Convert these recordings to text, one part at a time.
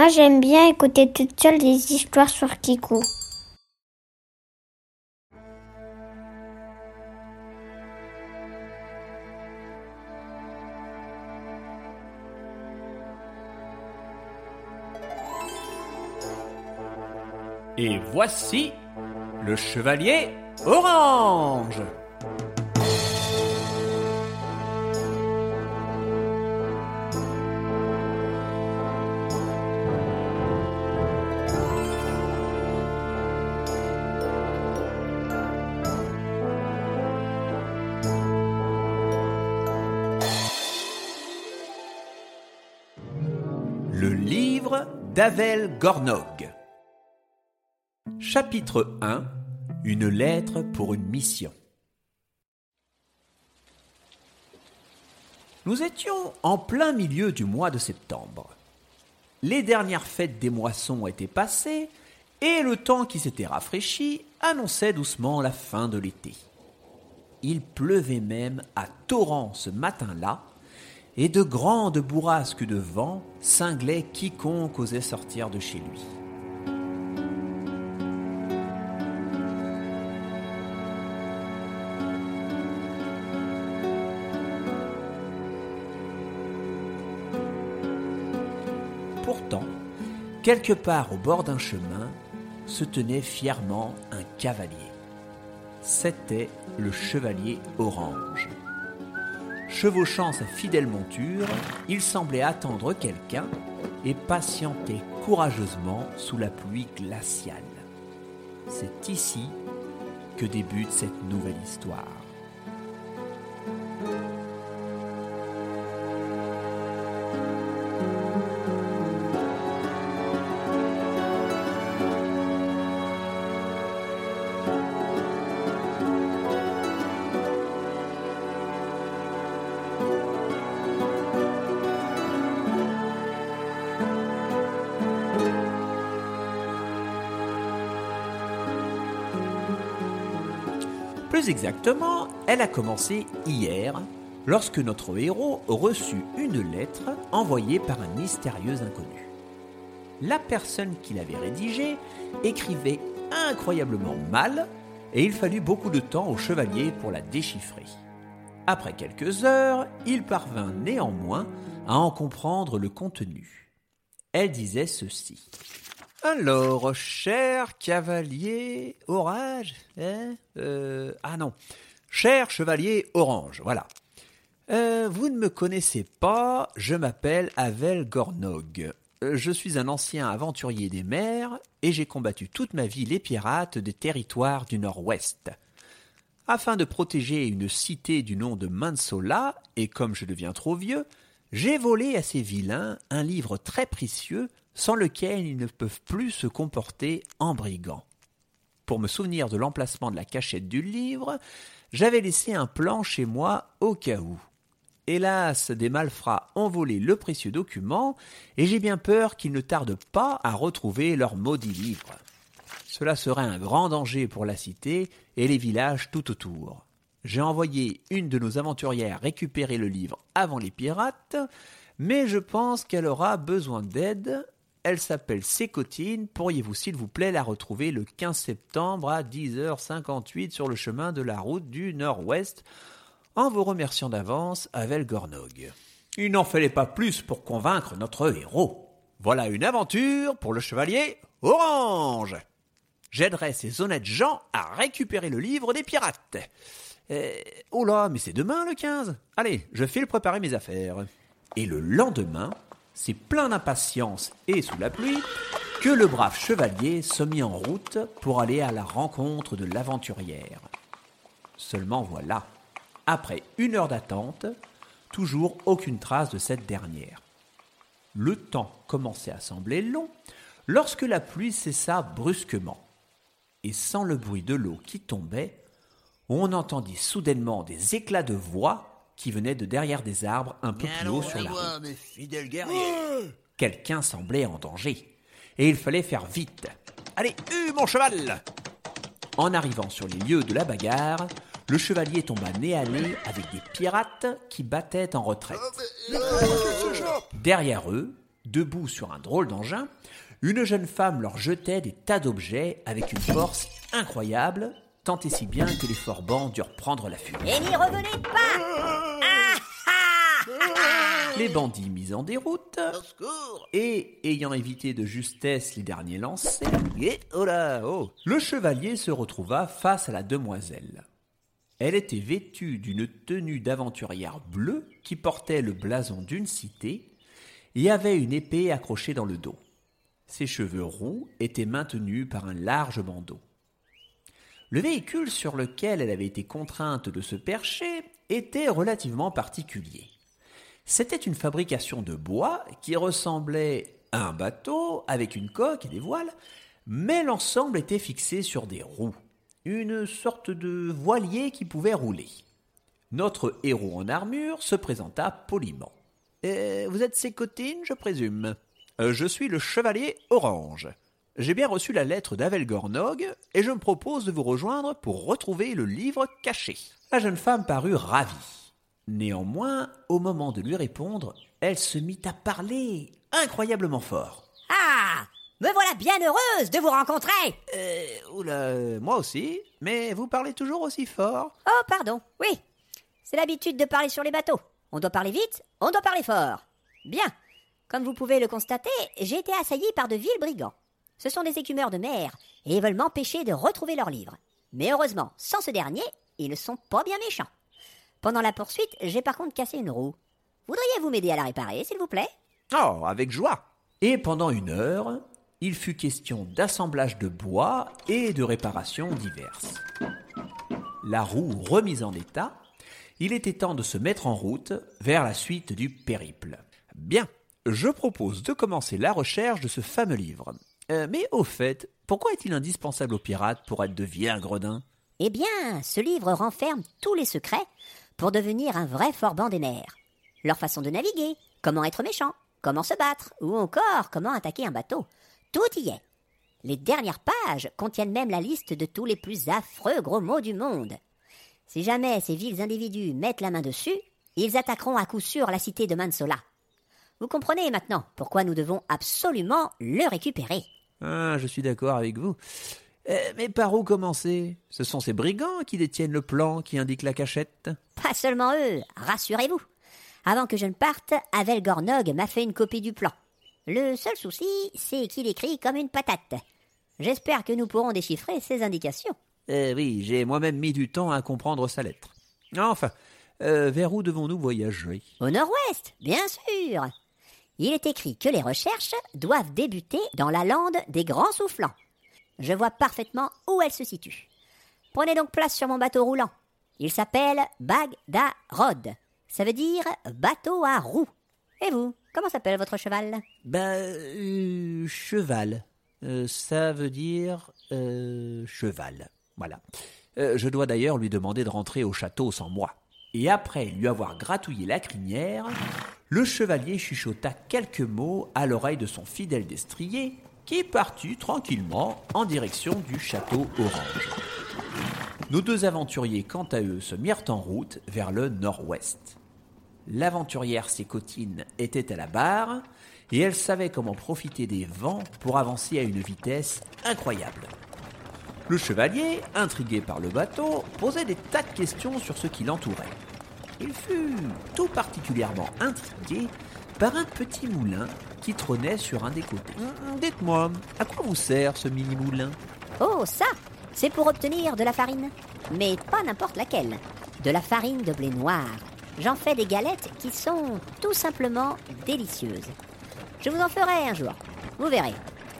Moi, j'aime bien écouter toute seule des histoires sur Kiku. Et voici le chevalier orange. Le livre d'Avel Gornog. Chapitre 1 Une lettre pour une mission. Nous étions en plein milieu du mois de septembre. Les dernières fêtes des moissons étaient passées et le temps qui s'était rafraîchi annonçait doucement la fin de l'été. Il pleuvait même à torrents ce matin-là et de grandes bourrasques de vent cinglaient quiconque osait sortir de chez lui. Pourtant, quelque part au bord d'un chemin, se tenait fièrement un cavalier. C'était le chevalier orange. Chevauchant sa fidèle monture, il semblait attendre quelqu'un et patienter courageusement sous la pluie glaciale. C'est ici que débute cette nouvelle histoire. Plus exactement, elle a commencé hier, lorsque notre héros reçut une lettre envoyée par un mystérieux inconnu. La personne qui l'avait rédigée écrivait incroyablement mal et il fallut beaucoup de temps au chevalier pour la déchiffrer. Après quelques heures, il parvint néanmoins à en comprendre le contenu. Elle disait ceci. Alors, cher cavalier orage, hein euh, Ah non, cher chevalier orange, voilà. Euh, vous ne me connaissez pas, je m'appelle Avel Gornog. Euh, Je suis un ancien aventurier des mers et j'ai combattu toute ma vie les pirates des territoires du nord-ouest. Afin de protéger une cité du nom de Mansola, et comme je deviens trop vieux, j'ai volé à ces vilains un livre très précieux sans lequel ils ne peuvent plus se comporter en brigands. Pour me souvenir de l'emplacement de la cachette du livre, j'avais laissé un plan chez moi au cas où. Hélas, des malfrats ont volé le précieux document, et j'ai bien peur qu'ils ne tardent pas à retrouver leur maudit livre. Cela serait un grand danger pour la cité et les villages tout autour. J'ai envoyé une de nos aventurières récupérer le livre avant les pirates, mais je pense qu'elle aura besoin d'aide. Elle s'appelle Sécotine. Pourriez-vous, s'il vous plaît, la retrouver le 15 septembre à 10h58 sur le chemin de la route du Nord-Ouest? En vous remerciant d'avance, Avel Gornog. Il n'en fallait pas plus pour convaincre notre héros. Voilà une aventure pour le chevalier Orange. J'aiderai ces honnêtes gens à récupérer le livre des pirates. Euh, oh là, mais c'est demain le 15. Allez, je file préparer mes affaires. Et le lendemain, c'est plein d'impatience et sous la pluie que le brave chevalier se mit en route pour aller à la rencontre de l'aventurière. Seulement voilà, après une heure d'attente, toujours aucune trace de cette dernière. Le temps commençait à sembler long lorsque la pluie cessa brusquement. Et sans le bruit de l'eau qui tombait, on entendit soudainement des éclats de voix qui venaient de derrière des arbres un peu plus haut sur la route. mes fidèles guerriers. Quelqu'un semblait en danger, et il fallait faire vite. Allez, hue mon cheval En arrivant sur les lieux de la bagarre, le chevalier tomba nez à nez avec des pirates qui battaient en retraite. Derrière eux, Debout sur un drôle d'engin, une jeune femme leur jetait des tas d'objets avec une force incroyable, tant et si bien que les forbans durent prendre la fuite. Et n'y revenez pas Les bandits mis en déroute, et ayant évité de justesse les derniers lancers, et oh là, oh, le chevalier se retrouva face à la demoiselle. Elle était vêtue d'une tenue d'aventurière bleue qui portait le blason d'une cité et avait une épée accrochée dans le dos. Ses cheveux roux étaient maintenus par un large bandeau. Le véhicule sur lequel elle avait été contrainte de se percher était relativement particulier. C'était une fabrication de bois qui ressemblait à un bateau avec une coque et des voiles, mais l'ensemble était fixé sur des roues, une sorte de voilier qui pouvait rouler. Notre héros en armure se présenta poliment. Euh, vous êtes Sécotine, je présume? Euh, je suis le chevalier Orange. J'ai bien reçu la lettre d'Avelgornog et je me propose de vous rejoindre pour retrouver le livre caché. La jeune femme parut ravie. Néanmoins, au moment de lui répondre, elle se mit à parler incroyablement fort. Ah Me voilà bien heureuse de vous rencontrer Euh, oula, moi aussi, mais vous parlez toujours aussi fort. Oh, pardon, oui. C'est l'habitude de parler sur les bateaux. On doit parler vite, on doit parler fort. Bien. Comme vous pouvez le constater, j'ai été assailli par de vils brigands. Ce sont des écumeurs de mer, et ils veulent m'empêcher de retrouver leurs livres. Mais heureusement, sans ce dernier, ils ne sont pas bien méchants. Pendant la poursuite, j'ai par contre cassé une roue. Voudriez-vous m'aider à la réparer, s'il vous plaît? Oh, avec joie. Et pendant une heure, il fut question d'assemblage de bois et de réparations diverses. La roue remise en état, il était temps de se mettre en route vers la suite du périple. Bien, je propose de commencer la recherche de ce fameux livre. Euh, mais au fait, pourquoi est-il indispensable aux pirates pour être de vieux gredins? Eh bien, ce livre renferme tous les secrets pour devenir un vrai forban des mers. Leur façon de naviguer, comment être méchant, comment se battre, ou encore comment attaquer un bateau. Tout y est. Les dernières pages contiennent même la liste de tous les plus affreux gros mots du monde. Si jamais ces vils individus mettent la main dessus, ils attaqueront à coup sûr la cité de Mansola. Vous comprenez maintenant pourquoi nous devons absolument le récupérer. Ah, je suis d'accord avec vous. Euh, mais par où commencer? Ce sont ces brigands qui détiennent le plan qui indique la cachette Pas seulement eux, rassurez-vous. Avant que je ne parte, Avel Gornog m'a fait une copie du plan. Le seul souci, c'est qu'il écrit comme une patate. J'espère que nous pourrons déchiffrer ses indications. Eh oui, j'ai moi-même mis du temps à comprendre sa lettre. Enfin, euh, vers où devons-nous voyager? Au nord-ouest, bien sûr. Il est écrit que les recherches doivent débuter dans la lande des grands soufflants. Je vois parfaitement où elle se situe. Prenez donc place sur mon bateau roulant. Il s'appelle Bagdarod. Ça veut dire bateau à roues. Et vous, comment s'appelle votre cheval? Euh, cheval. Euh, ça veut dire euh, cheval. Voilà. Je dois d'ailleurs lui demander de rentrer au château sans moi. Et après lui avoir gratouillé la crinière, le chevalier chuchota quelques mots à l'oreille de son fidèle destrier, qui partit tranquillement en direction du château orange. Nos deux aventuriers, quant à eux, se mirent en route vers le nord-ouest. L'aventurière Sécotine était à la barre, et elle savait comment profiter des vents pour avancer à une vitesse incroyable. Le chevalier, intrigué par le bateau, posait des tas de questions sur ce qui l'entourait. Il fut tout particulièrement intrigué par un petit moulin qui trônait sur un des côtés. Hum, Dites-moi, à quoi vous sert ce mini-moulin Oh, ça C'est pour obtenir de la farine. Mais pas n'importe laquelle. De la farine de blé noir. J'en fais des galettes qui sont tout simplement délicieuses. Je vous en ferai un jour. Vous verrez.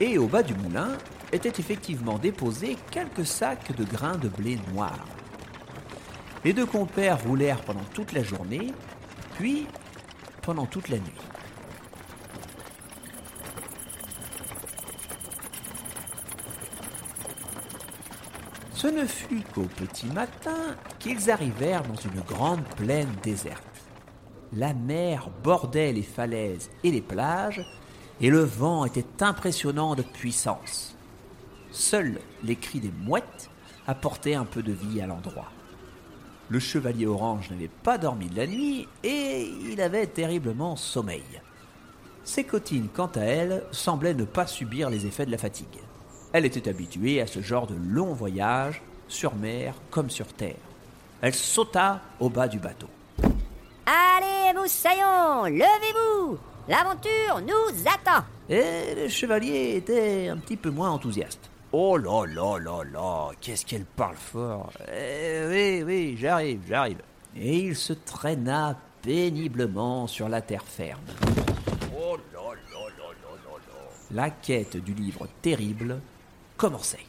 Et au bas du moulin étaient effectivement déposés quelques sacs de grains de blé noir. Les deux compères roulèrent pendant toute la journée, puis pendant toute la nuit. Ce ne fut qu'au petit matin qu'ils arrivèrent dans une grande plaine déserte. La mer bordait les falaises et les plages, et le vent était impressionnant de puissance. Seuls les cris des mouettes apportaient un peu de vie à l'endroit. Le chevalier orange n'avait pas dormi de la nuit et il avait terriblement sommeil. Sécotine, quant à elle, semblait ne pas subir les effets de la fatigue. Elle était habituée à ce genre de long voyage, sur mer comme sur terre. Elle sauta au bas du bateau. Allez, moussaillons, levez-vous L'aventure nous attend Et le chevalier était un petit peu moins enthousiaste. Oh là là là là, qu'est-ce qu'elle parle fort. Eh, oui, oui, j'arrive, j'arrive. Et il se traîna péniblement sur la terre ferme. Oh là là là là là là. La quête du livre terrible commençait.